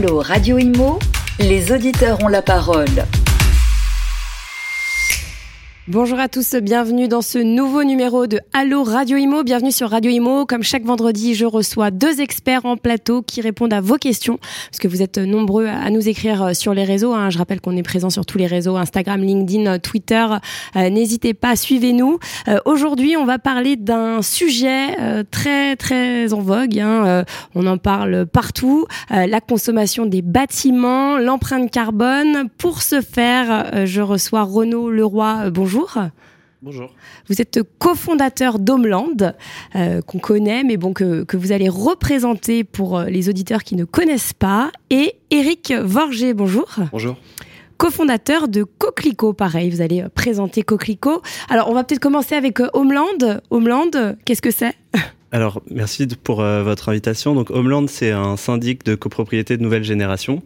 Allô Radio Imo, les auditeurs ont la parole. Bonjour à tous, bienvenue dans ce nouveau numéro de Allo Radio Imo. Bienvenue sur Radio Imo. Comme chaque vendredi, je reçois deux experts en plateau qui répondent à vos questions, parce que vous êtes nombreux à nous écrire euh, sur les réseaux. Hein. Je rappelle qu'on est présent sur tous les réseaux, Instagram, LinkedIn, Twitter. Euh, n'hésitez pas, suivez-nous. Euh, aujourd'hui, on va parler d'un sujet très très en vogue. Hein. on en parle partout. la consommation des bâtiments, l'empreinte carbone. Pour ce faire, je reçois Renaud Leroy. bonjour bonjour. Bonjour. Vous êtes cofondateur d'Homeland, euh, qu'on connaît, mais bon, que, vous allez représenter pour euh, les auditeurs qui ne connaissent pas. Et Eric Vorger, bonjour. Bonjour cofondateur de Coquelicot. Pareil, vous allez présenter Coquelicot. Alors, on va peut-être commencer avec euh, Homeland. Homeland, qu'est-ce que c'est? Alors, merci pour euh, votre invitation. Donc, Homeland, c'est un syndic de copropriété de nouvelle génération.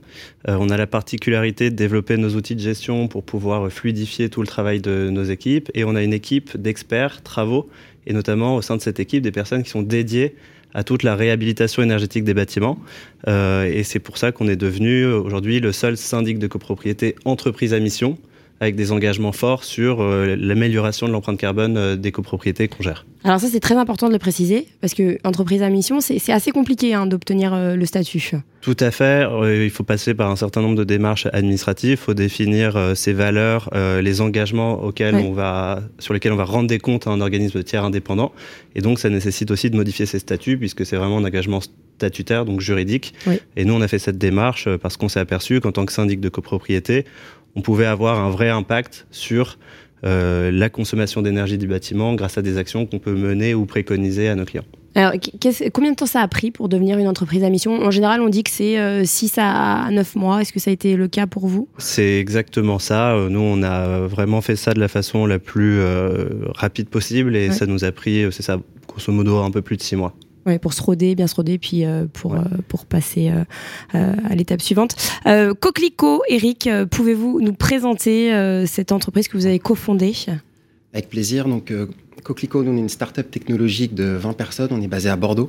Euh, on a la particularité de développer nos outils de gestion pour pouvoir fluidifier tout le travail de nos équipes. Et on a une équipe d'experts, travaux, et notamment au sein de cette équipe, des personnes qui sont dédiées à toute la réhabilitation énergétique des bâtiments. Euh, et c'est pour ça qu'on est devenu aujourd'hui le seul syndic de copropriété entreprise à mission avec des engagements forts sur euh, l'amélioration de l'empreinte carbone euh, des copropriétés qu'on gère. Alors ça, c'est très important de le préciser, parce que entreprise à mission, c'est assez compliqué hein, d'obtenir euh, le statut. Tout à fait. il faut passer par un certain nombre de démarches administratives. Il faut définir ses valeurs, les engagements auxquels on va, sur lesquels on va rendre des comptes à un organisme tiers indépendant. Et donc, ça nécessite aussi de modifier ses statuts, puisque c'est vraiment un engagement statutaire, donc juridique. Et nous, on a fait cette démarche parce qu'on s'est aperçu qu'en tant que syndic de copropriété, on pouvait avoir un vrai impact sur euh, la consommation d'énergie du bâtiment grâce à des actions qu'on peut mener ou préconiser à nos clients. Alors, combien de temps ça a pris pour devenir une entreprise à mission? En général, on dit que c'est 6 euh, à 9 mois. Est-ce que ça a été le cas pour vous? C'est exactement ça. Euh, nous, on a vraiment fait ça de la façon la plus rapide possible et ça nous a pris, c'est ça, grosso modo, un peu plus de 6 mois. Ouais, pour se roder, bien se roder, puis euh, pour, euh, pour passer euh, à l'étape suivante. Coquelicot, Eric, pouvez-vous nous présenter cette entreprise que vous avez cofondée? Avec plaisir. Donc, Coquelicot, nous, on est une start-up technologique de 20 personnes. On est basé à Bordeaux.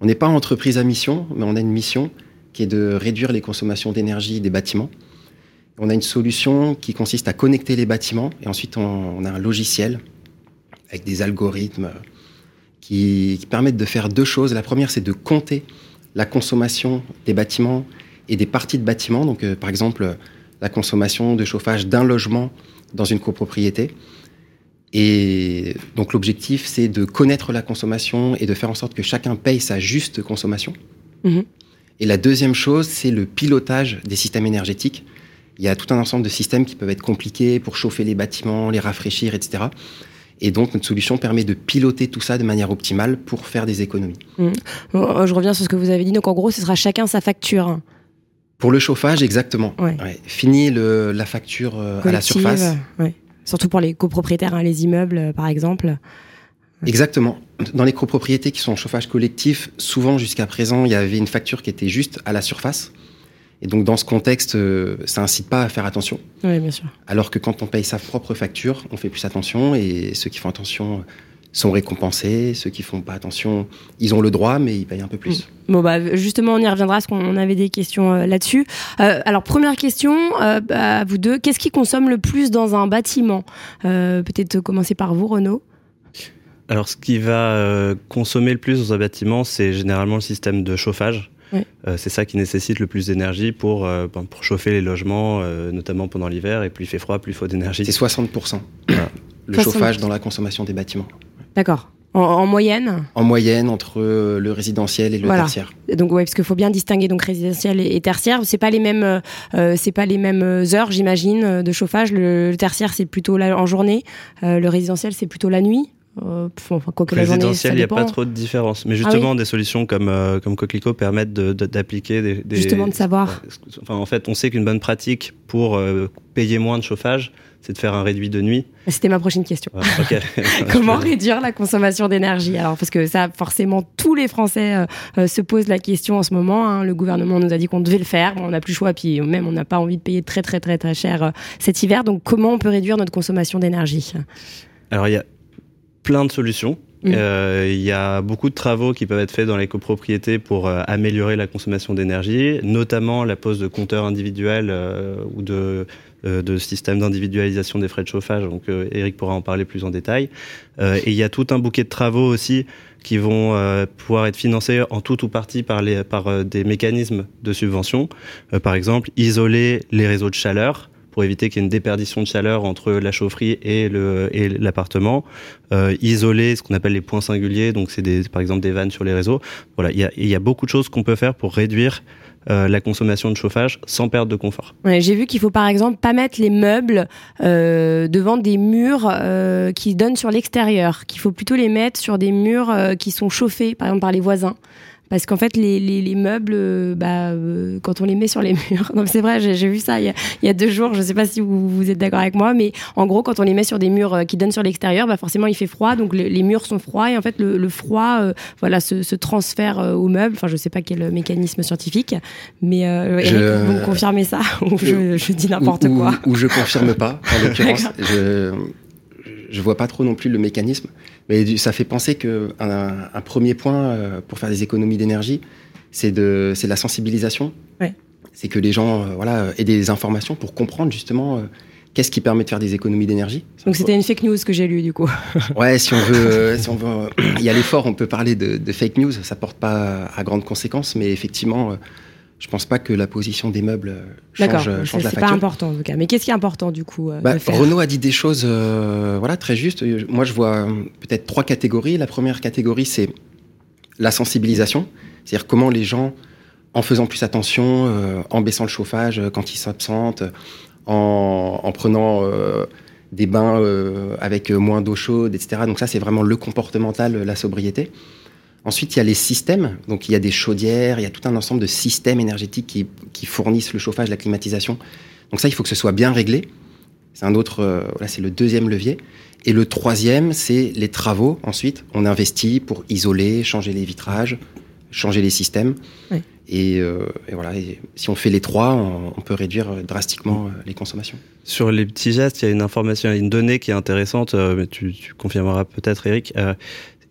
On n'est pas entreprise à mission, mais on a une mission qui est de réduire les consommations d'énergie des bâtiments. On a une solution qui consiste à connecter les bâtiments et ensuite on, on a un logiciel avec des algorithmes qui, permettent de faire deux choses. La première, c'est de compter la consommation des bâtiments et des parties de bâtiments. Donc, euh, par exemple, la consommation de chauffage d'un logement dans une copropriété. Et donc, l'objectif, c'est de connaître la consommation et de faire en sorte que chacun paye sa juste consommation. Mhm. Et la deuxième chose, c'est le pilotage des systèmes énergétiques. Il y a tout un ensemble de systèmes qui peuvent être compliqués pour chauffer les bâtiments, les rafraîchir, etc. Et donc, notre solution permet de piloter tout ça de manière optimale pour faire des économies. Mmh. je reviens sur ce que vous avez dit. Donc, en gros, ce sera chacun sa facture. Pour le chauffage, exactement. Fini le, la facture euh, à la surface. Surtout pour les copropriétaires, hein, les immeubles, euh, par exemple. Exactement. Dans les copropriétés qui sont en chauffage collectif, souvent jusqu'à présent, il y avait une facture qui était juste à la surface. Et donc, dans ce contexte, euh, ça incite pas à faire attention. Oui, bien sûr. Alors que quand on paye sa propre facture, on fait plus attention et ceux qui font attention sont récompensés. Ceux qui font pas attention, ils ont le droit, mais ils payent un peu plus. Mm. Bon, bah, justement, on y reviendra parce qu'on avait des questions euh, là-dessus. Euh, alors, première question à vous deux. Qu'est-ce qui consomme le plus dans un bâtiment? Peut-être commencer par vous, Renaud. Alors, ce qui va consommer le plus dans un bâtiment, c'est généralement le système de chauffage. Euh, c'est ça qui nécessite le plus d'énergie pour, euh, ben, pour chauffer les logements, euh, notamment pendant l'hiver. Et plus il fait froid, plus il faut d'énergie. C'est 60%. Le chauffage dans la consommation des bâtiments. D'accord. En, moyenne En moyenne entre le résidentiel et le tertiaire. Donc ouais, parce qu'il faut bien distinguer donc résidentiel et, tertiaire. C'est pas les mêmes, c'est pas les mêmes heures, j'imagine, de chauffage. Le, tertiaire c'est plutôt en journée. le résidentiel c'est plutôt la nuit. Euh, Résidentiel, il n'y a pas trop de différence. Mais ah justement, des solutions comme, euh, comme Coquelicot permettent d'appliquer de, des, Justement, de savoir. Enfin, en fait, on sait qu'une bonne pratique pour euh, payer moins de chauffage, c'est de faire un réduit de nuit. C'était ma prochaine question. Comment réduire la consommation d'énergie? Alors, parce que ça, forcément, tous les Français se posent la question en ce moment. Hein. Le gouvernement nous a dit qu'on devait le faire. on n'a plus le choix, puis même, on n'a pas envie de payer très, très, très, très cher cet hiver. Donc, comment on peut réduire notre consommation d'énergie? Alors, il y a plein de solutions. Mm. Euh, Il y a beaucoup de travaux qui peuvent être faits dans les copropriétés pour euh, améliorer la consommation d'énergie, notamment la pose de compteurs individuels euh, ou de, euh, de systèmes d'individualisation des frais de chauffage. Donc euh, Eric pourra en parler plus en détail. Euh, et il y a tout un bouquet de travaux aussi qui vont euh, pouvoir être financés en tout ou partie par, les, par des mécanismes de subvention. Euh, par exemple, isoler les réseaux de chaleur pour éviter qu'il y ait une déperdition de chaleur entre la chaufferie et le et l'appartement. Euh, isoler ce qu'on appelle les points singuliers, donc c'est par exemple des vannes sur les réseaux. Voilà, il y a, beaucoup de choses qu'on peut faire pour réduire euh, la consommation de chauffage sans perte de confort. J'ai vu qu'il faut par exemple pas mettre les meubles euh, devant des murs qui donnent sur l'extérieur, qu'il faut plutôt les mettre sur des murs qui sont chauffés, par exemple par les voisins. Parce qu'en fait, les, les, les meubles, euh, bah, euh, quand on les met sur les murs, non, c'est vrai, j'ai j'ai vu ça il y, a, il y a deux jours. Je sais pas si vous, vous êtes d'accord avec moi, mais en gros, quand on les met sur des murs euh, qui donnent sur l'extérieur, bah, forcément, il fait froid, donc le- les murs sont froids et en fait, le, le froid, euh, voilà, se, se transfère euh, aux meubles. Enfin, je sais pas quel mécanisme scientifique, mais Eric, vous me confirmez ça ou je, je dis n'importe Ou- quoi? Ou, ou je confirme pas, en l'occurrence. je, je vois pas trop non plus le mécanisme. Mais ça fait penser que un, premier point euh, pour faire des économies d'énergie, c'est de, c'est la sensibilisation. Ouais. C'est que les gens, euh, voilà, aient des informations pour comprendre justement euh, qu'est-ce qui permet de faire des économies d'énergie. Donc c'était une fake news que j'ai lue du coup. Ouais, si on veut, euh, si on veut euh, y aller fort, on peut parler de, de fake news. Ça porte pas à grandes conséquences, mais effectivement, euh, je pense pas que la position des meubles euh, D'accord, change, c'est change la c'est pas facture. important en tout cas. Mais qu'est-ce qui est important du coup euh, Bah, de faire Renault a dit des choses euh, voilà, très justes. Moi, je vois euh, peut-être trois catégories. La première catégorie, c'est la sensibilisation. C'est-à-dire comment les gens, en faisant plus attention, euh, en baissant le chauffage euh, quand ils s'absentent, en, en prenant euh, des bains euh, avec euh, moins d'eau chaude, etc. Donc ça, c'est vraiment le comportemental, euh, la sobriété. Ensuite, il y a les systèmes. Donc, il y a des chaudières, il y a tout un ensemble de systèmes énergétiques qui, qui fournissent le chauffage, la climatisation. Donc ça, il faut que ce soit bien réglé. C'est un autre, euh, voilà, c'est le deuxième levier. Et le troisième, c'est les travaux. Ensuite, on investit pour isoler, changer les vitrages, changer les systèmes. Et, euh, et voilà. Et si on fait les trois, on, on peut réduire euh, drastiquement les consommations. Sur les petits gestes, il y a une information, une donnée qui est intéressante, euh, mais tu, tu confirmeras peut-être, Eric. Euh,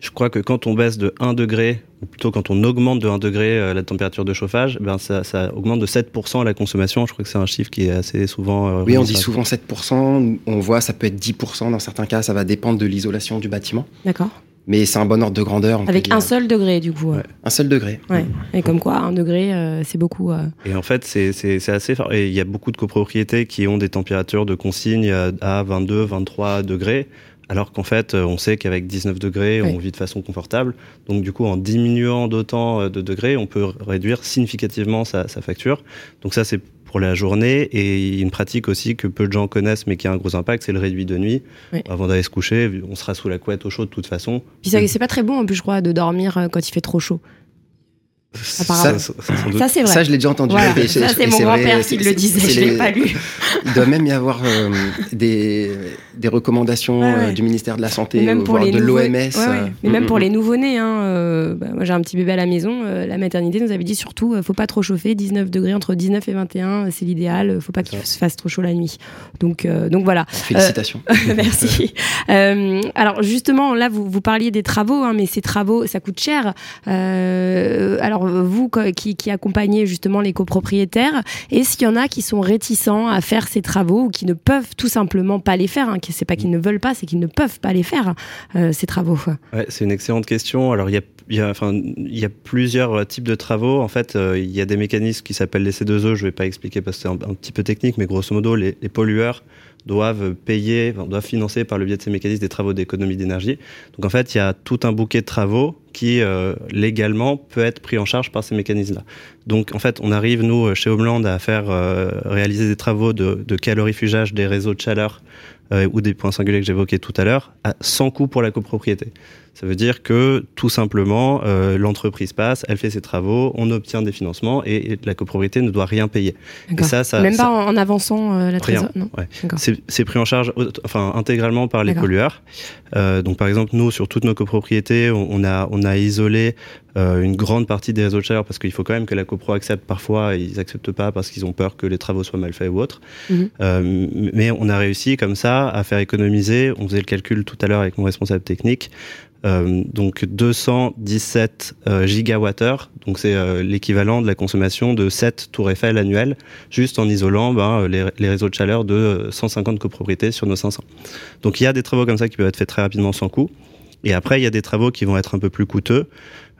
je crois que quand on baisse de 1 degré, ou plutôt quand on augmente de 1 degré euh, la température de chauffage, ben ça, ça augmente de 7% la consommation. Je crois que c'est un chiffre qui est assez souvent. euh, Oui, on dit souvent 7%. On voit, ça peut être 10% dans certains cas. Ça va dépendre de l'isolation du bâtiment. D'accord. Mais c'est un bon ordre de grandeur. Avec un seul degré du coup. Ouais. un seul degré. Ouais. Et comme quoi, un degré, euh, c'est beaucoup. euh. Et en fait, c'est assez fort. Et il y a beaucoup de copropriétés qui ont des températures de consigne à 22, 23 degrés. Alors qu'en fait, euh, on sait qu'avec 19 degrés, Oui. on vit de façon confortable. Donc, du coup, en diminuant d'autant euh, de degrés, on peut réduire significativement sa, sa facture. Donc, ça, c'est pour la journée. Et une pratique aussi que peu de gens connaissent, mais qui a un gros impact, c'est le réduit de nuit. Oui. Avant d'aller se coucher, on sera sous la couette au chaud de toute façon. Puis c'est pas très bon en plus, je crois, de dormir euh, quand il fait trop chaud. Ça, ça. Ça, c'est vrai. Ça, je l'ai déjà entendu. Voilà. Ça, c'est mon grand-père qui le disait, je l'ai les- pas lu. Il doit même y avoir euh, des, des recommandations Ouais, ouais. euh, du ministère de la Santé, même ou pour voire les de l'OMS. Ouais, ouais. Mais même pour les nouveau-nés, hein, euh, bah, moi j'ai un petit bébé à la maison, euh, la maternité nous avait dit surtout, euh, faut pas trop chauffer, 19 degrés entre 19 et 21, euh, c'est l'idéal, euh, faut pas qu'il se fasse trop chaud la nuit. Donc, euh, donc voilà. Félicitations. Merci. Euh, alors justement, là, vous, vous parliez des travaux, hein, mais ces travaux, ça coûte cher. Euh, alors vous, qui, accompagnez justement les copropriétaires, est-ce qu'il y en a qui sont réticents à faire ces travaux ou qui ne peuvent tout simplement pas les faire hein, C'est pas qu'ils ne veulent pas, c'est qu'ils ne peuvent pas les faire euh, ces travaux. C'est une excellente question. Alors, il y a, plusieurs euh, types de travaux. En fait, euh, il y a des mécanismes qui s'appellent les C2E. Je ne vais pas expliquer parce que c'est un, petit peu technique, mais grosso modo, les pollueurs doivent payer, doivent financer par le biais de ces mécanismes des travaux d'économie d'énergie. Donc, en fait, il y a tout un bouquet de travaux qui, euh, légalement, peut être pris en charge par ces mécanismes-là. Donc, en fait, on arrive, nous, chez Homeland, à faire euh, réaliser des travaux de, de calorifugage des réseaux de chaleur euh, ou des points singuliers que j'évoquais tout à l'heure, sans coût pour la copropriété. Ça veut dire que tout simplement, euh, l'entreprise passe, elle fait ses travaux, on obtient des financements et, et la copropriété ne doit rien payer. Et ça, ça, Même ça- pas en, en avançant euh, la trésor. Ouais. C'est pris en charge enfin, intégralement par les pollueurs. Euh, donc, par exemple, nous, sur toutes nos copropriétés, on, on a, on a isolé une grande partie des réseaux de chaleur parce qu'il faut quand même que la copro accepte parfois, et ils acceptent pas parce qu'ils ont peur que les travaux soient mal faits ou autre. Mhm. Euh, mais on a réussi comme ça à faire économiser, on faisait le calcul tout à l'heure avec mon responsable technique, donc 217 euh, gigawattheures, donc c'est euh, l'équivalent de la consommation de 7 tours Eiffel annuelles, juste en isolant ben, les, les, réseaux de chaleur de 150 copropriétés sur nos 500. Donc il y a des travaux comme ça qui peuvent être faits très rapidement sans coût. Et après, il y a des travaux qui vont être un peu plus coûteux, euh,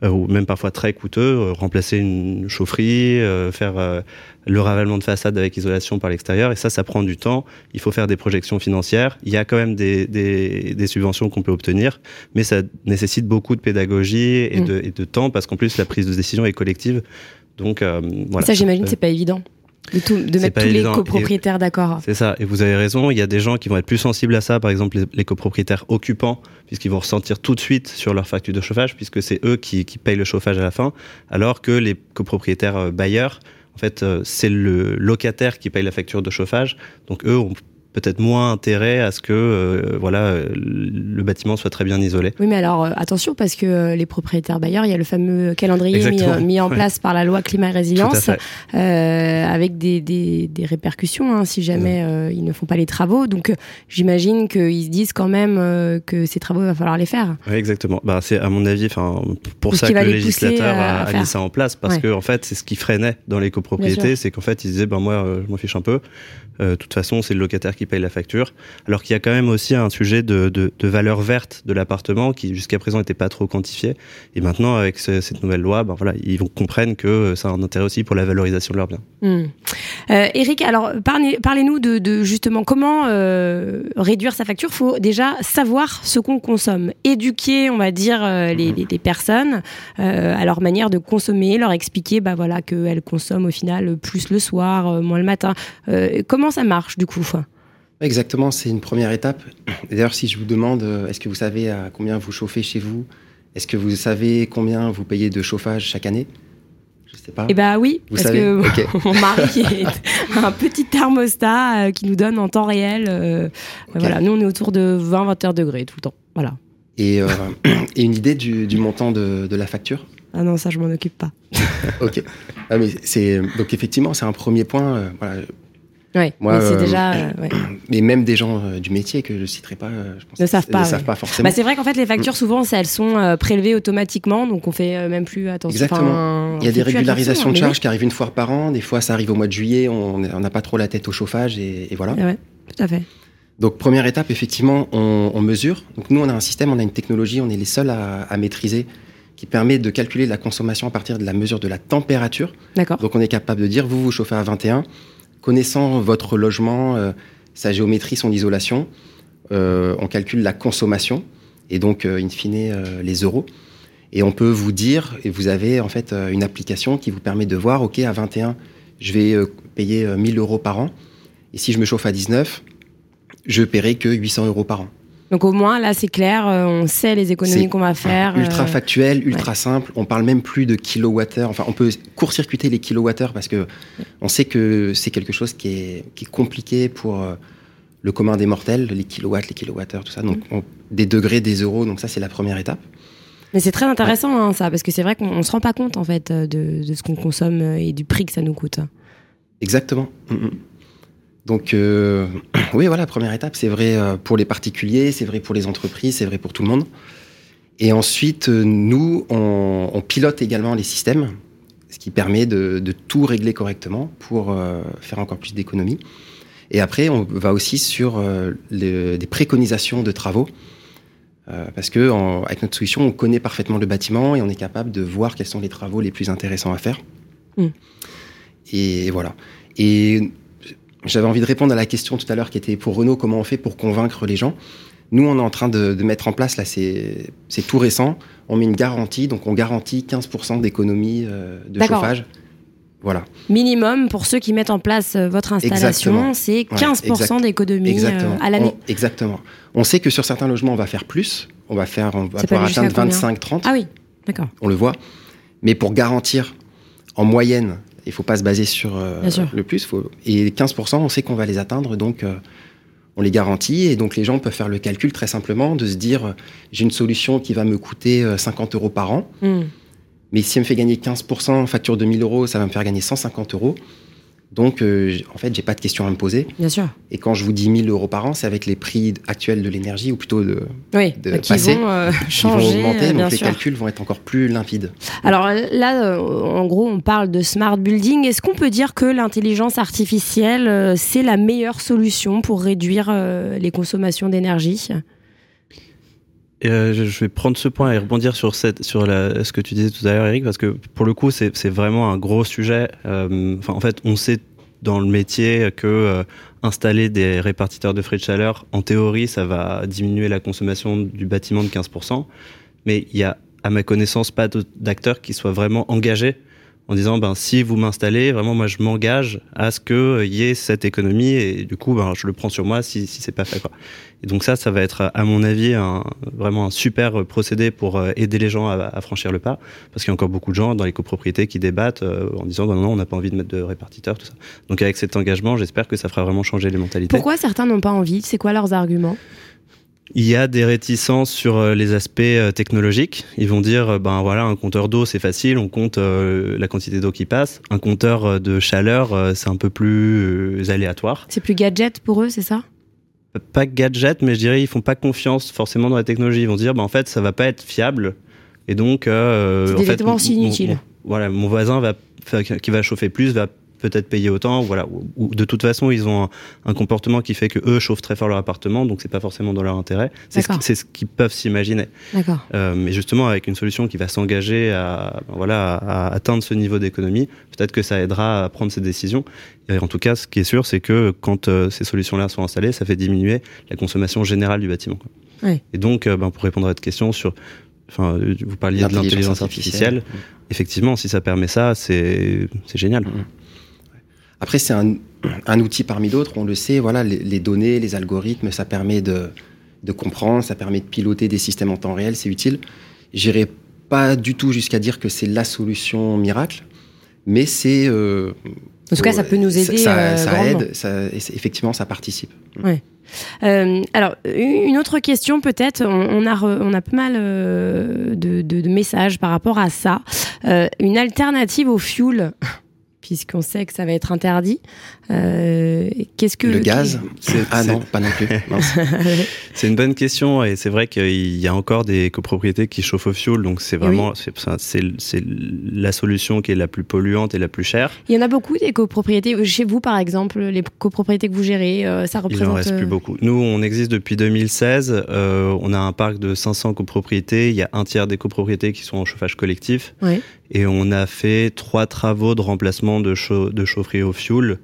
ou même parfois très coûteux, euh, remplacer une chaufferie, euh, faire le ravalement de façade avec isolation par l'extérieur, et ça, ça prend du temps. Il faut faire des projections financières. Il y a quand même des, des, des subventions qu'on peut obtenir, mais ça nécessite beaucoup de pédagogie et, mmh. de, et de, temps, parce qu'en plus, la prise de décision est collective. Donc, voilà. Ça, j'imagine, c'est pas évident. De, tout, de mettre tous les copropriétaires d'accord. C'est ça. Et vous avez raison. Il y a des gens qui vont être plus sensibles à ça. Par exemple, les, les copropriétaires occupants, puisqu'ils vont ressentir tout de suite sur leur facture de chauffage, puisque c'est eux qui, qui, payent le chauffage à la fin, alors que les copropriétaires euh, bailleurs, en fait, euh, c'est le locataire qui paye la facture de chauffage. Donc eux ont peut-être moins intérêt à ce que euh, voilà le bâtiment soit très bien isolé. Oui, mais alors euh, attention parce que euh, les propriétaires bailleurs, il y a le fameux calendrier mis, mis, en place par la loi climat et résilience, avec des, des, des répercussions hein, si jamais ils ne font pas les travaux. Donc j'imagine qu'ils se disent quand même que ces travaux il va falloir les faire. Oui, exactement. Bah, c'est à mon avis, enfin pour ça que le législateur a, a mis ça en place parce que en fait c'est ce qui freinait dans les copropriétés, c'est qu'en fait ils disaient ben moi je m'en fiche un peu. De toute façon c'est le locataire qui paye la facture. Alors qu'il y a quand même aussi un sujet de, de, de valeur verte de l'appartement qui jusqu'à présent n'était pas trop quantifié. Et maintenant, avec ce, cette nouvelle loi, ben voilà, ils vont comprendre que ça a un intérêt aussi pour la valorisation de leurs biens. Mmh. Euh, Eric, alors parlez-nous de, de, justement comment euh, réduire sa facture. Il faut déjà savoir ce qu'on consomme, éduquer, on va dire, euh, les, les, les, personnes euh, à leur manière de consommer, leur expliquer, bah voilà, qu'elles consomment au final plus le soir, euh, moins le matin. Euh, comment ça marche du coup Exactement, c'est une première étape. D'ailleurs, si je vous demande, euh, est-ce que vous savez à combien vous chauffez chez vous? Est-ce que vous savez combien vous payez de chauffage chaque année? Je sais pas. Eh bien oui, vous parce savez que okay. mon mari est un petit thermostat euh, qui nous donne en temps réel. Euh, okay. Voilà, nous on est autour de 20-21 degrés tout le temps. Voilà. Et, euh, et une idée du, du montant de, de, la facture? Ah non, ça je m'en occupe pas. ok. Ah, mais c'est donc effectivement c'est un premier point. Euh, voilà Ouais, Moi, mais c'est déjà. Euh, ouais. Mais même des gens euh, du métier que je citerai pas, euh, je pense, ne savent pas. Ne ouais. savent pas forcément. Bah, c'est vrai qu'en fait, les factures, mm. souvent, elles sont euh, prélevées automatiquement, donc on fait euh, même plus attention. Exactement. Il y a des régularisations de charges qui arrivent une fois par an. Des fois, ça arrive au mois de juillet. On n'a pas trop la tête au chauffage et, et voilà. Ouais, tout à fait. Donc première étape, effectivement, on, on, mesure. Donc nous, on a un système, on a une technologie, on est les seuls à, à maîtriser qui permet de calculer la consommation à partir de la mesure de la température. D'accord. Donc on est capable de dire, vous vous chauffez à 21, connaissant votre logement, euh, sa géométrie, son isolation, euh, on calcule la consommation et donc, euh, in fine, les euros. Et on peut vous dire, et vous avez en fait une application qui vous permet de voir, OK, à 21, je vais payer 1000 euros par an. Et si je me chauffe à 19, je paierai que 800 euros par an. Donc au moins là c'est clair, euh, on sait les économies qu'on va faire. Ultra euh... factuel, ultra ouais. simple. On parle même plus de kilowattheures. Enfin, on peut court-circuiter les kilowattheures parce que on sait que c'est quelque chose qui est, qui est compliqué pour euh, le commun des mortels, les kilowatts, les kilowattheures, tout ça. Donc on, des degrés, des euros. Donc ça c'est la première étape. Mais c'est très intéressant ouais. hein, ça parce que c'est vrai qu'on se rend pas compte en fait de, de ce qu'on consomme et du prix que ça nous coûte. Exactement. Mm -hmm. Donc euh, oui, voilà, première étape, c'est vrai euh, pour les particuliers, c'est vrai pour les entreprises, c'est vrai pour tout le monde. Et ensuite, euh, nous, on, on, pilote également les systèmes, ce qui permet de, de tout régler correctement pour euh, faire encore plus d'économies. Et après, on va aussi sur euh, les, des préconisations de travaux, parce que en, avec notre solution, on connaît parfaitement le bâtiment et on est capable de voir quels sont les travaux les plus intéressants à faire. Mm. Et, et voilà. Et j'avais envie de répondre à la question tout à l'heure qui était pour Renault, comment on fait pour convaincre les gens Nous, on est en train de, de mettre en place, là, c'est tout récent, on met une garantie, donc on garantit 15% d'économie euh, de chauffage. Voilà. Minimum pour ceux qui mettent en place euh, votre installation, c'est 15% ouais, d'économie euh, à l'année. Exactement. On sait que sur certains logements, on va faire plus. On va faire, on va pouvoir atteindre 25-30. Ah oui, d'accord. On le voit. Mais pour garantir en moyenne il faut pas se baser sur euh, le plus. Faut... Et 15%, on sait qu'on va les atteindre, donc euh, on les garantit. Et donc les gens peuvent faire le calcul très simplement de se dire j'ai une solution qui va me coûter 50 euros par an. Mm. Mais si elle me fait gagner 15%, facture de 1000 euros, ça va me faire gagner 150 euros. Donc, euh, en fait, j'ai pas de questions à me poser. Bien sûr. Et quand je vous dis 1000 euros par an, c'est avec les prix actuels de l'énergie, ou plutôt de, Oui, de bah, qui passer, vont euh, qui changer, vont augmenter, euh, donc les calculs vont être encore plus limpides. Alors là, euh, en gros, on parle de smart building. Est-ce qu'on peut dire que l'intelligence artificielle, euh, c'est la meilleure solution pour réduire euh, les consommations d'énergie? Euh, je- vais prendre ce point et rebondir sur, ce que tu disais tout à l'heure, Eric, parce que pour le coup, c'est vraiment un gros sujet. Euh, en fait, on sait dans le métier que euh, installer des répartiteurs de frais de chaleur, en théorie, ça va diminuer la consommation du bâtiment de 15%. Mais il y a, à ma connaissance, pas d'acteurs qui soient vraiment engagés en disant ben si vous m'installez, vraiment moi je m'engage à ce que il y ait cette économie et du coup ben je le prends sur moi si, si c'est pas fait quoi. Et donc ça ça va être à mon avis un, vraiment un super procédé pour euh, aider les gens à, franchir le pas parce qu'il y a encore beaucoup de gens dans les copropriétés qui débattent euh, en disant ben non on n'a pas envie de mettre de répartiteur tout ça. Donc avec cet engagement j'espère que ça fera vraiment changer les mentalités. Pourquoi certains n'ont pas envie? C'est quoi leurs arguments? Il y a des réticences sur euh, les aspects euh, technologiques. Ils vont dire, euh, ben voilà, un compteur d'eau c'est facile, on compte euh, la quantité d'eau qui passe. Un compteur de chaleur euh, c'est un peu plus euh, aléatoire. C'est plus gadget pour eux, c'est ça? Pas gadget, mais je dirais ils font pas confiance forcément dans la technologie. Ils vont dire, ben en fait ça va pas être fiable et donc C'est en des fait, aussi mon- inutiles. mon- voilà, mon voisin va qui va chauffer plus va peut-être payer autant, voilà. Ou, ou de toute façon, ils ont un, un comportement qui fait que eux chauffent très fort leur appartement, donc c'est pas forcément dans leur intérêt. C'est ce, D'accord. qui- c'est ce qu'ils peuvent s'imaginer. D'accord. Euh, mais justement, avec une solution qui va s'engager à, voilà, à, à atteindre ce niveau d'économie, peut-être que ça aidera à prendre ces décisions. Et en tout cas, ce qui est sûr, c'est que quand euh, ces solutions-là sont installées, ça fait diminuer la consommation générale du bâtiment. quoi. Ouais. Et donc, euh, ben, pour répondre à votre question sur, enfin, vous parliez de l'intelligence artificielle. Effectivement, si ça permet ça, c'est c'est génial. Après, c'est un, un outil parmi d'autres, on le sait, voilà, les, les données, les algorithmes, ça permet de, de comprendre, ça permet de piloter des systèmes en temps réel, c'est utile. J'irai pas du tout jusqu'à dire que c'est la solution miracle, mais c'est... euh, En tout cas, ça peut nous aider. Ça, euh, ça aide, ça- effectivement, ça participe. Euh, alors, une autre question peut-être, on, on a, re- on a pas mal euh, de, de- de messages par rapport à ça. Euh, une alternative au fuel, puisqu'on sait que ça va être interdit. Euh, Qu'est-ce que le gaz Ah non, pas non plus. C'est une bonne question et c'est vrai qu'il y a encore des copropriétés qui chauffent au fioul, donc c'est vraiment c'est- c'est la solution qui est la plus polluante et la plus chère. Il y en a beaucoup des copropriétés. Chez vous, par exemple, les copropriétés que vous gérez, euh, ça Il représente. en reste euh, plus beaucoup. Nous, on existe depuis 2016. euh, on a un parc de 500 copropriétés. Il y a un tiers des copropriétés qui sont en chauffage collectif. Ouais. Et on a fait trois travaux de remplacement de, chau- de chaufferie au fioul.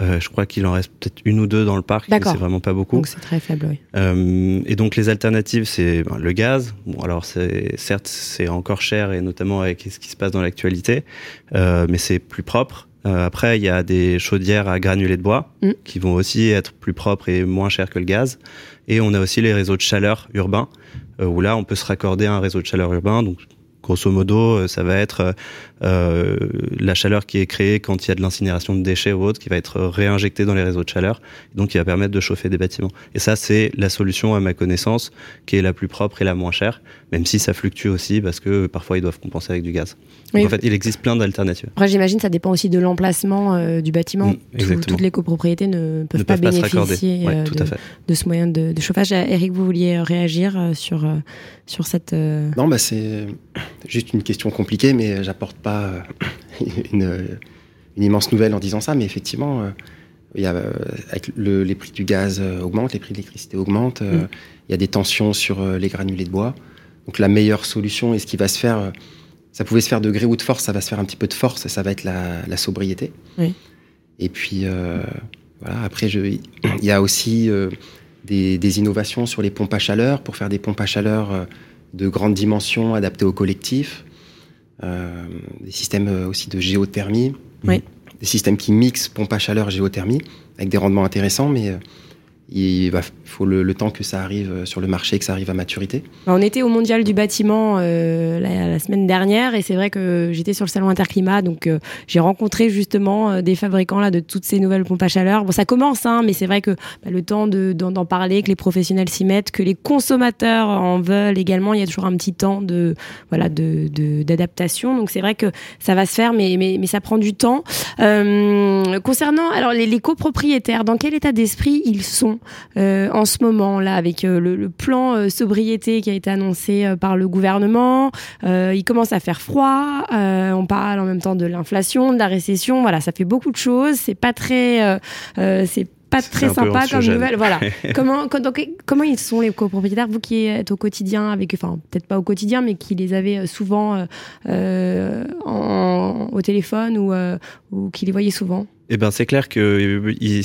Euh, je crois qu'il en reste peut-être une ou deux dans le parc, mais c'est vraiment pas beaucoup. Donc c'est très faible, oui. Euh, et donc les alternatives, c'est ben, le gaz. Bon, alors c'est certes c'est encore cher et notamment avec ce qui se passe dans l'actualité, euh, mais c'est plus propre. Après, il y a des chaudières à granulés de bois Mm. qui vont aussi être plus propres et moins chères que le gaz. Et on a aussi les réseaux de chaleur urbains où là on peut se raccorder à un réseau de chaleur urbain. Donc grosso modo, euh, ça va être euh, euh, la chaleur qui est créée quand il y a de l'incinération de déchets ou autre, qui va être réinjectée dans les réseaux de chaleur, donc qui va permettre de chauffer des bâtiments. Et ça, c'est la solution à ma connaissance qui est la plus propre et la moins chère, même si ça fluctue aussi parce que parfois ils doivent compenser avec du gaz. Donc en fait, il existe plein d'alternatives. Après, j'imagine ça dépend aussi de l'emplacement euh, du bâtiment. Mm, Tout- toutes les copropriétés ne peuvent ne pas peuvent bénéficier Ouais, tout de, à fait. de ce moyen de, de chauffage. Eric, vous vouliez réagir sur, sur cette. euh, Non, bah c'est juste une question compliquée, mais j'apporte pas euh, une, une immense nouvelle en disant ça. Mais effectivement, euh, il y a, euh, avec le- les prix du gaz euh, augmentent, les prix de l'électricité augmentent, euh, Mm. il y a des tensions sur euh, les granulés de bois. Donc la meilleure solution et ce qui va se faire, euh, ça pouvait se faire de gré ou de force, ça va se faire un petit peu de force, ça va être la, la sobriété. Oui. Et puis euh, voilà, après, je- il y a aussi euh, des, des innovations sur les pompes à chaleur pour faire des pompes à chaleur euh, de grande dimension adaptées au collectif. Euh, des systèmes euh, aussi de géothermie. Oui. Des systèmes qui mixent pompe à chaleur géothermie avec des rendements intéressants, mais euh, il va, faut le, temps que ça arrive euh, sur le marché, que ça arrive à maturité. Bah, on était au Mondial du bâtiment euh, la, semaine dernière et c'est vrai que j'étais sur le salon Interclimat, donc euh, j'ai rencontré justement des fabricants là de toutes ces nouvelles pompes à chaleur. Bon, ça commence, hein, mais c'est vrai que bah, le temps d'en parler, que les professionnels s'y mettent, que les consommateurs en veulent également, il y a toujours un petit temps de voilà de d'adaptation. donc c'est vrai que ça va se faire, mais mais, mais ça prend du temps. concernant alors les, les copropriétaires, dans quel état d'esprit ils sont? Euh, en ce moment là avec euh, le, plan euh, sobriété qui a été annoncé par le gouvernement. il commence à faire froid. on parle en même temps de l'inflation, de la récession. Voilà, ça fait beaucoup de choses. C'est pas très, c'est pas très sympa comme nouvelle. Voilà. comment, donc, comment ils sont les copropriétaires, vous qui êtes au quotidien avec, enfin peut-être pas au quotidien, mais qui les avez souvent au téléphone ou, ou qui les voyez souvent? Eh ben c'est clair qu'ils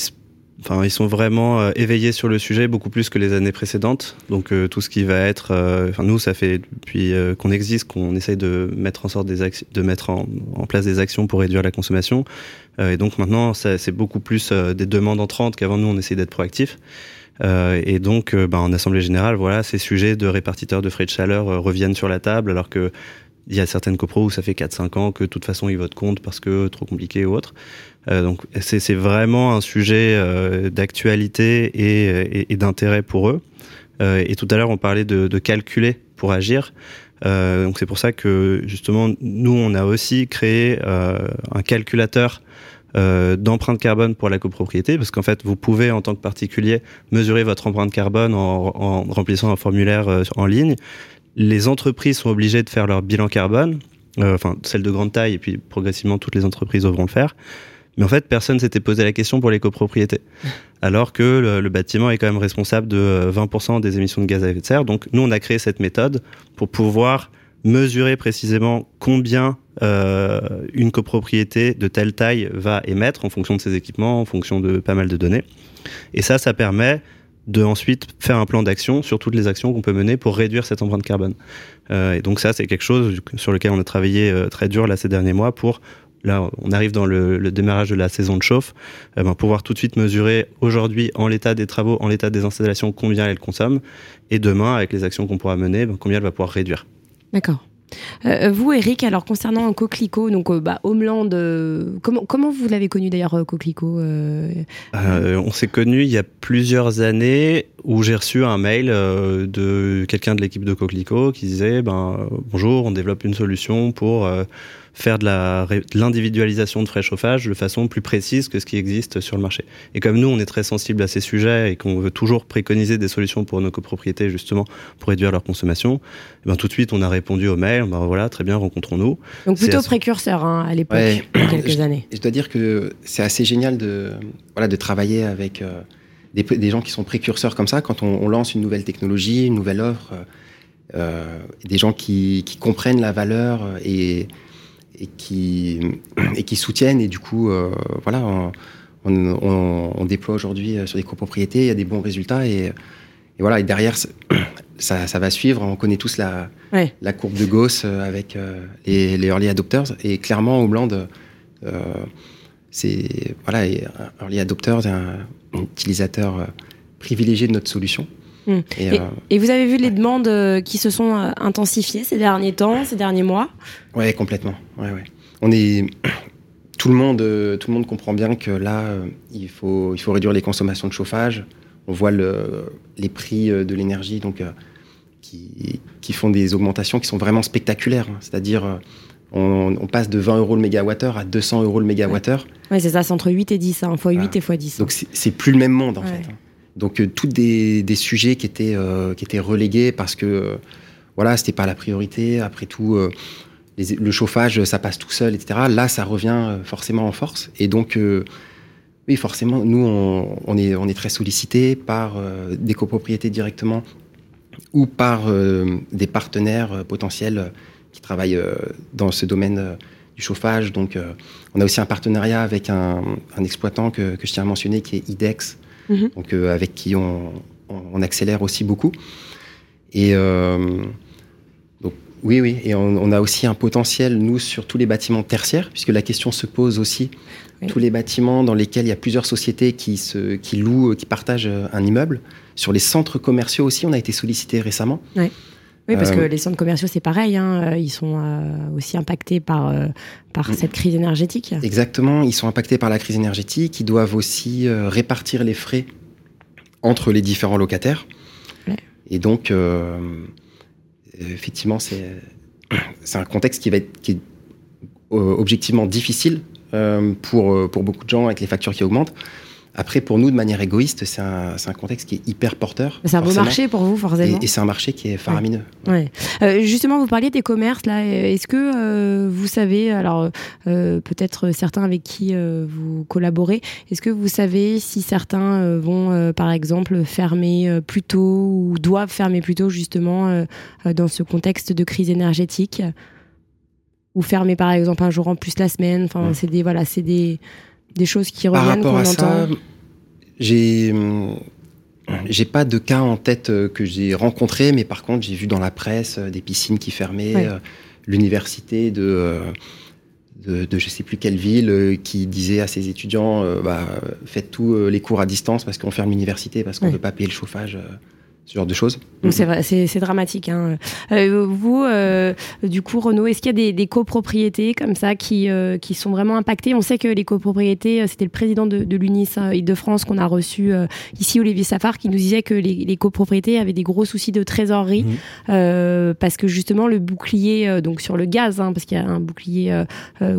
Enfin, ils sont vraiment euh, éveillés sur le sujet beaucoup plus que les années précédentes. Donc euh, tout ce qui va être, euh, enfin nous, ça fait depuis qu'on existe qu'on essaye de mettre en sorte des de mettre en, place des actions pour réduire la consommation. et donc maintenant, c'est beaucoup plus des demandes entrantes qu'avant nous, on essaye d'être proactifs. et donc, ben, en assemblée générale, voilà, ces sujets de répartiteurs de frais de chaleur reviennent sur la table, alors que il y a certaines copros où ça fait 4-5 ans que de toute façon ils votent contre parce que trop compliqué ou autre. Euh, donc c'est vraiment un sujet euh, d'actualité et, d'intérêt pour eux. Euh, et tout à l'heure on parlait de, calculer pour agir. Euh, donc c'est pour ça que justement nous on a aussi créé un calculateur d'empreinte carbone pour la copropriété, parce qu'en fait, vous pouvez, en tant que particulier, mesurer votre empreinte carbone en, remplissant un formulaire en ligne les entreprises sont obligées de faire leur bilan carbone, euh, enfin celles de grande taille, et puis progressivement toutes les entreprises devront le faire. Mais en fait, personne s'était posé la question pour les copropriétés. Alors que le, bâtiment est quand même responsable de 20% euh, des émissions de gaz à effet de serre. Donc nous, on a créé cette méthode pour pouvoir mesurer précisément combien euh, une copropriété de telle taille va émettre en fonction de ses équipements, en fonction de pas mal de données. Et ça, ça permet de ensuite faire un plan d'action sur toutes les actions qu'on peut mener pour réduire cette empreinte carbone. Euh, et donc ça, c'est quelque chose sur lequel on a travaillé très dur là ces derniers mois pour là, on arrive dans le, démarrage de la saison de chauffe, euh, ben, pouvoir tout de suite mesurer aujourd'hui en l'état des travaux, en l'état des installations, combien elle consomme, et demain, avec les actions qu'on pourra mener, ben, combien elle va pouvoir réduire. D'accord. Euh, vous, Eric, alors concernant Coquelicot, donc euh, bah, Homeland, comment, comment vous l'avez connu d'ailleurs, Coquelicot On s'est connu il y a plusieurs années où j'ai reçu un mail de quelqu'un de l'équipe de Coquelicot qui disait ben, Bonjour, on développe une solution pour faire de l'individualisation de frais chauffage de façon plus précise que ce qui existe sur le marché. Et comme nous, on est très sensible à ces sujets et qu'on veut toujours préconiser des solutions pour nos copropriétés, justement, pour réduire leur consommation, eh ben, tout de suite, on a répondu au mail, ben, voilà, très bien, rencontrons-nous. Donc plutôt précurseur hein, à l'époque, il y a quelques années. Je dois dire que c'est assez génial de, voilà, de travailler avec euh, des, des, gens qui sont précurseurs comme ça, quand on, on, lance une nouvelle technologie, une nouvelle offre, euh, euh des gens qui, qui, comprennent la valeur et et qui, et qui soutiennent. Et du coup, euh, voilà, on, déploie aujourd'hui euh, sur des copropriétés, il y a des bons résultats. Et, voilà, et derrière, ça, ça, va suivre. On connaît tous la, la courbe de Gauss euh, avec les, les, early adopters. Et clairement, Homeland, euh, c'est voilà, early adopters, un, un utilisateur privilégié de notre solution. Hmm. Euh, et, vous avez vu les demandes euh, qui se sont euh, intensifiées ces derniers temps, ces derniers mois? Oui, complètement. Ouais, ouais. On est tout le monde, tout le monde comprend bien que là, il faut, il faut réduire les consommations de chauffage. On voit le, les prix de l'énergie donc qui, qui, font des augmentations qui sont vraiment spectaculaires. C'est-à-dire on, passe de 20 euros le mégawattheure à 200 euros le mégawattheure. Oui, c'est ça, c'est entre 8 et 10, hein, fois 8 et fois 10. Donc c'est plus le même monde en fait. Donc euh, tous des, sujets qui étaient, euh, qui étaient relégués parce que euh, voilà, c'était pas la priorité. Après tout, le chauffage, ça passe tout seul, etc. Là, ça revient forcément en force. Et donc, oui, forcément, nous, on, est, on est très sollicité par des copropriétés directement ou par des partenaires potentiels qui travaillent dans ce domaine du chauffage. Donc, on a aussi un partenariat avec un, un exploitant que, que, je tiens à mentionner qui est IDEX, Mhm. donc euh, avec qui on, accélère aussi beaucoup. Et euh, donc Oui, oui, et on, a aussi un potentiel, nous, sur tous les bâtiments tertiaires, puisque la question se pose aussi. Tous les bâtiments dans lesquels il y a plusieurs sociétés qui, se, qui louent, qui partagent un immeuble. Sur les centres commerciaux aussi, on a été sollicité récemment. Oui. Oui, parce que les centres commerciaux, c'est pareil, hein, ils sont aussi impactés par, par mm. cette crise énergétique. Exactement, ils sont impactés par la crise énergétique, ils doivent aussi répartir les frais entre les différents locataires. Et donc, euh, effectivement, c'est un contexte qui va être qui est euh, objectivement difficile euh, pour, pour beaucoup de gens avec les factures qui augmentent. Après, pour nous, de manière égoïste, c'est un, un, contexte qui est hyper porteur. C'est un beau marché pour vous, forcément. Et, c'est un marché qui est faramineux. Ouais. Euh, justement, vous parliez des commerces, là. Est-ce que euh, vous savez, alors euh, peut-être certains avec qui euh, vous collaborez, est-ce que vous savez si certains euh, vont, par exemple, fermer plus tôt ou doivent fermer plus tôt, justement, dans ce contexte de crise énergétique? Ou fermer, par exemple, un jour en plus la semaine Enfin, c'est des. Voilà, c'est des des choses qui reviennent Par rapport à ça, j'ai hum, j'ai pas de cas en tête euh, que j'ai rencontré, mais par contre j'ai vu dans la presse euh, des piscines qui fermaient, euh, l'université de, de, de je sais plus quelle ville qui disait à ses étudiants bah, faites tous les cours à distance parce qu'on ferme l'université parce qu'on ne veut pas payer le chauffage ce genre de choses. c'est vrai, c'est dramatique. Hein. Euh, vous, euh, du coup, Renaud, est-ce qu'il y a des, des, copropriétés comme ça qui, euh, qui sont vraiment impactées? On sait que les copropriétés, c'était le président de, de l'UNIS Île-de-France qu'on a reçu ici, Olivier Safar, qui nous disait que les, les copropriétés avaient des gros soucis de trésorerie mmh. parce que justement le bouclier, donc sur le gaz, hein, parce qu'il y a un bouclier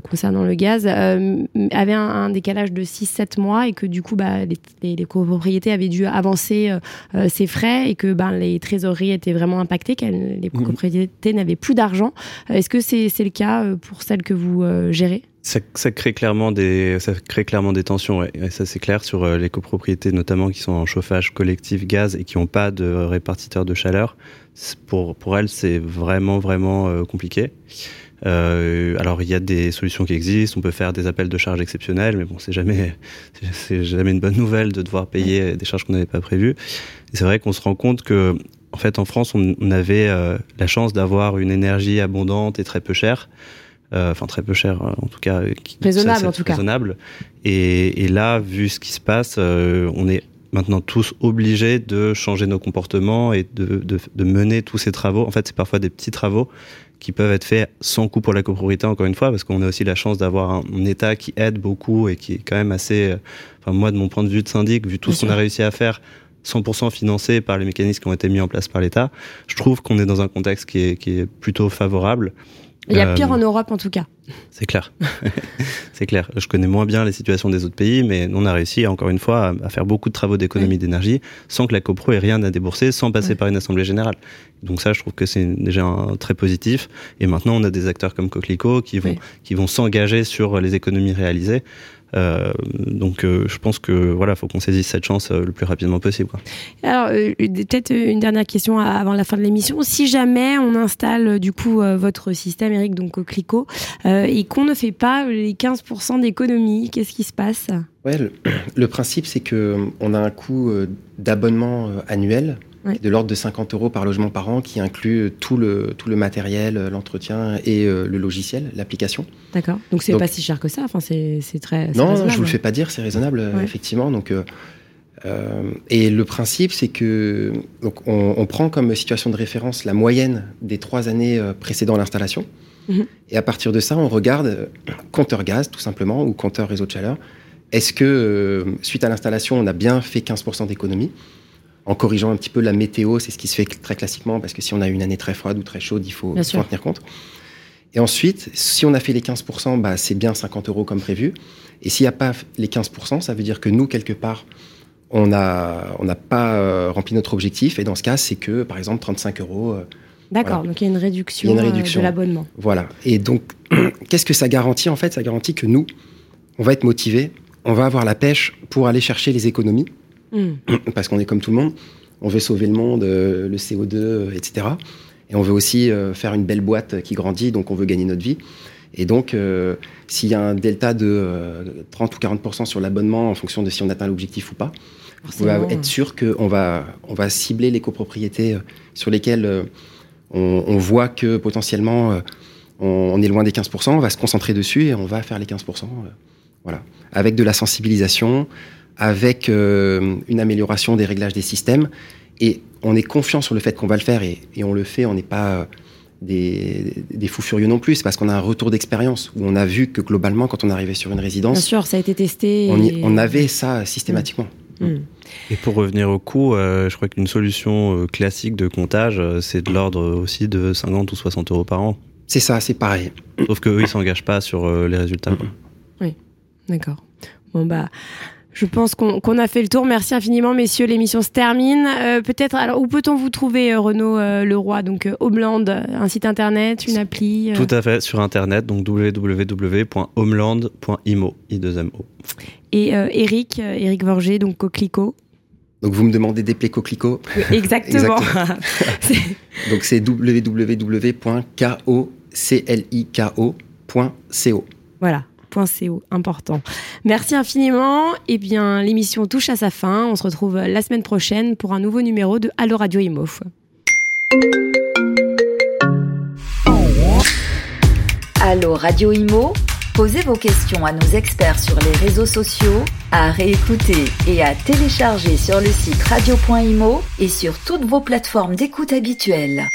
concernant le gaz, avait un, un, décalage de 6-7 mois et que du coup, bah, les, les, copropriétés avaient dû avancer ses frais que ben, les trésoreries étaient vraiment impactées, que les mhm. propriétés n'avaient plus d'argent. Euh, est-ce que c'est le cas euh, pour celles que vous euh, gérez? Ça, ça, crée clairement des, ça crée clairement des tensions. Ouais. Et ça, c'est clair sur les copropriétés, notamment qui sont en chauffage collectif gaz et qui n'ont pas de répartiteur de chaleur. Pour, pour elles, c'est vraiment, vraiment compliqué. Euh, alors il y a des solutions qui existent, on peut faire des appels de charges exceptionnels, mais bon, c'est jamais, c'est jamais une bonne nouvelle de devoir payer des charges qu'on n'avait pas prévues. C'est vrai qu'on se rend compte que, en fait, en France, on, on avait euh, la chance d'avoir une énergie abondante et très peu chère. Euh, enfin très peu chère en tout cas qui, raisonnable en tout raisonnable. cas et, et, là vu ce qui se passe euh, on est maintenant tous obligés de changer nos comportements et de, de, de mener tous ces travaux en fait c'est parfois des petits travaux qui peuvent être faits sans coût pour la copropriété, encore une fois, parce qu'on a aussi la chance d'avoir un, État qui aide beaucoup et qui est quand même assez, euh, enfin moi de mon point de vue de syndic, vu tout ce qu'on a réussi à faire, 100% financé par les mécanismes qui ont été mis en place par l'État, je trouve qu'on est dans un contexte qui est, qui est plutôt favorable. Il y a pire euh, en Europe en tout cas. C'est clair. c'est clair. Je connais moins bien les situations des autres pays, mais on a réussi, encore une fois, à, faire beaucoup de travaux d'économie d'énergie sans que la copro ait rien à débourser, sans passer par une assemblée générale. Donc ça, je trouve que c'est déjà un, très positif. Et maintenant, on a des acteurs comme Coquelicot qui vont, qui vont s'engager sur les économies réalisées. Euh, donc euh, je pense que voilà, faut qu'on saisisse cette chance euh, le plus rapidement possible. Quoi. Alors peut-être une dernière question avant la fin de l'émission. Si jamais on installe du coup votre système, Eric, donc au Clico, et qu'on ne fait pas les 15% d'économie, qu'est-ce qui se passe? Ouais, le, le principe c'est que on a un coût d'abonnement annuel de l'ordre de 50 euros par logement par an, qui inclut tout le, tout le matériel, l'entretien et euh, le logiciel, l'application. D'accord. Donc c'est pas si cher que ça. Enfin, c'est très. Non, raisonnable. je vous le fais pas dire, c'est raisonnable, effectivement. Donc, euh, euh, et le principe, c'est que donc on, on, prend comme situation de référence la moyenne des trois années précédant l'installation. Mhm. Et à partir de ça, on regarde compteur gaz, tout simplement, ou compteur réseau de chaleur. Est-ce que, suite à l'installation, on a bien fait 15% d'économie? En corrigeant un petit peu la météo, c'est ce qui se fait très classiquement, parce que si on a une année très froide ou très chaude, il faut, en tenir compte. Et ensuite, si on a fait les 15%, bah, c'est bien 50 euros comme prévu. Et s'il n'y a pas les 15%, ça veut dire que nous, quelque part, on n'a on pas euh, rempli notre objectif. Et dans ce cas, c'est que, par exemple, 35 euros. Euh, D'accord, donc il y a une réduction, une réduction. de l'abonnement. Voilà. Et donc, qu'est-ce que ça garantit En fait, ça garantit que nous, on va être motivés, on va avoir la pêche pour aller chercher les économies. Mm. Parce qu'on est comme tout le monde. On veut sauver le monde, euh, le CO2, etc. Euh, Et on veut aussi euh, faire une belle boîte qui grandit, donc on veut gagner notre vie. Et donc, s'il y a un delta de 30 ou 40% sur l'abonnement en fonction de si on atteint l'objectif ou pas, vous pouvez être sûr qu'on va, on va cibler les copropriétés sur lesquelles on, voit que potentiellement on, est loin des 15%, on va se concentrer dessus et on va faire les 15%. voilà. Avec de la sensibilisation, avec une amélioration des réglages des systèmes. Et on est confiant sur le fait qu'on va le faire et, on le fait, on n'est pas des, fous furieux non plus, c'est parce qu'on a un retour d'expérience où on a vu que globalement, quand on arrivait sur une résidence, bien sûr, ça a été testé. On, avait ça systématiquement. Mm. Mm. Et pour revenir au coût, euh, je crois qu'une solution euh, classique de comptage, euh, c'est de l'ordre aussi de 50 ou 60 euros par an. C'est ça, c'est pareil. Sauf qu'eux, ils s'engagent pas sur les résultats. Oui, d'accord. Bon, bah, je pense qu'on a fait le tour. Merci infiniment, messieurs. L'émission se termine. Euh, peut-être, alors, où peut-on vous trouver, euh, Renaud euh, Leroy? Donc, Homeland, un site internet, une appli Tout à fait, sur internet, donc www.homeland.imo, i 2 mo Et Eric, Eric Vorger, donc Coquelicot. Donc, vous me demandez des plaies Coquelicot? Exactement. donc, c'est www.kocliko.co. Voilà important. Merci infiniment. Eh bien, l'émission touche à sa fin. On se retrouve la semaine prochaine pour un nouveau numéro de Allo Radio Imo. Allo Radio Imo, posez vos questions à nos experts sur les réseaux sociaux, à réécouter et à télécharger sur le site radio.imo et sur toutes vos plateformes d'écoute habituelles.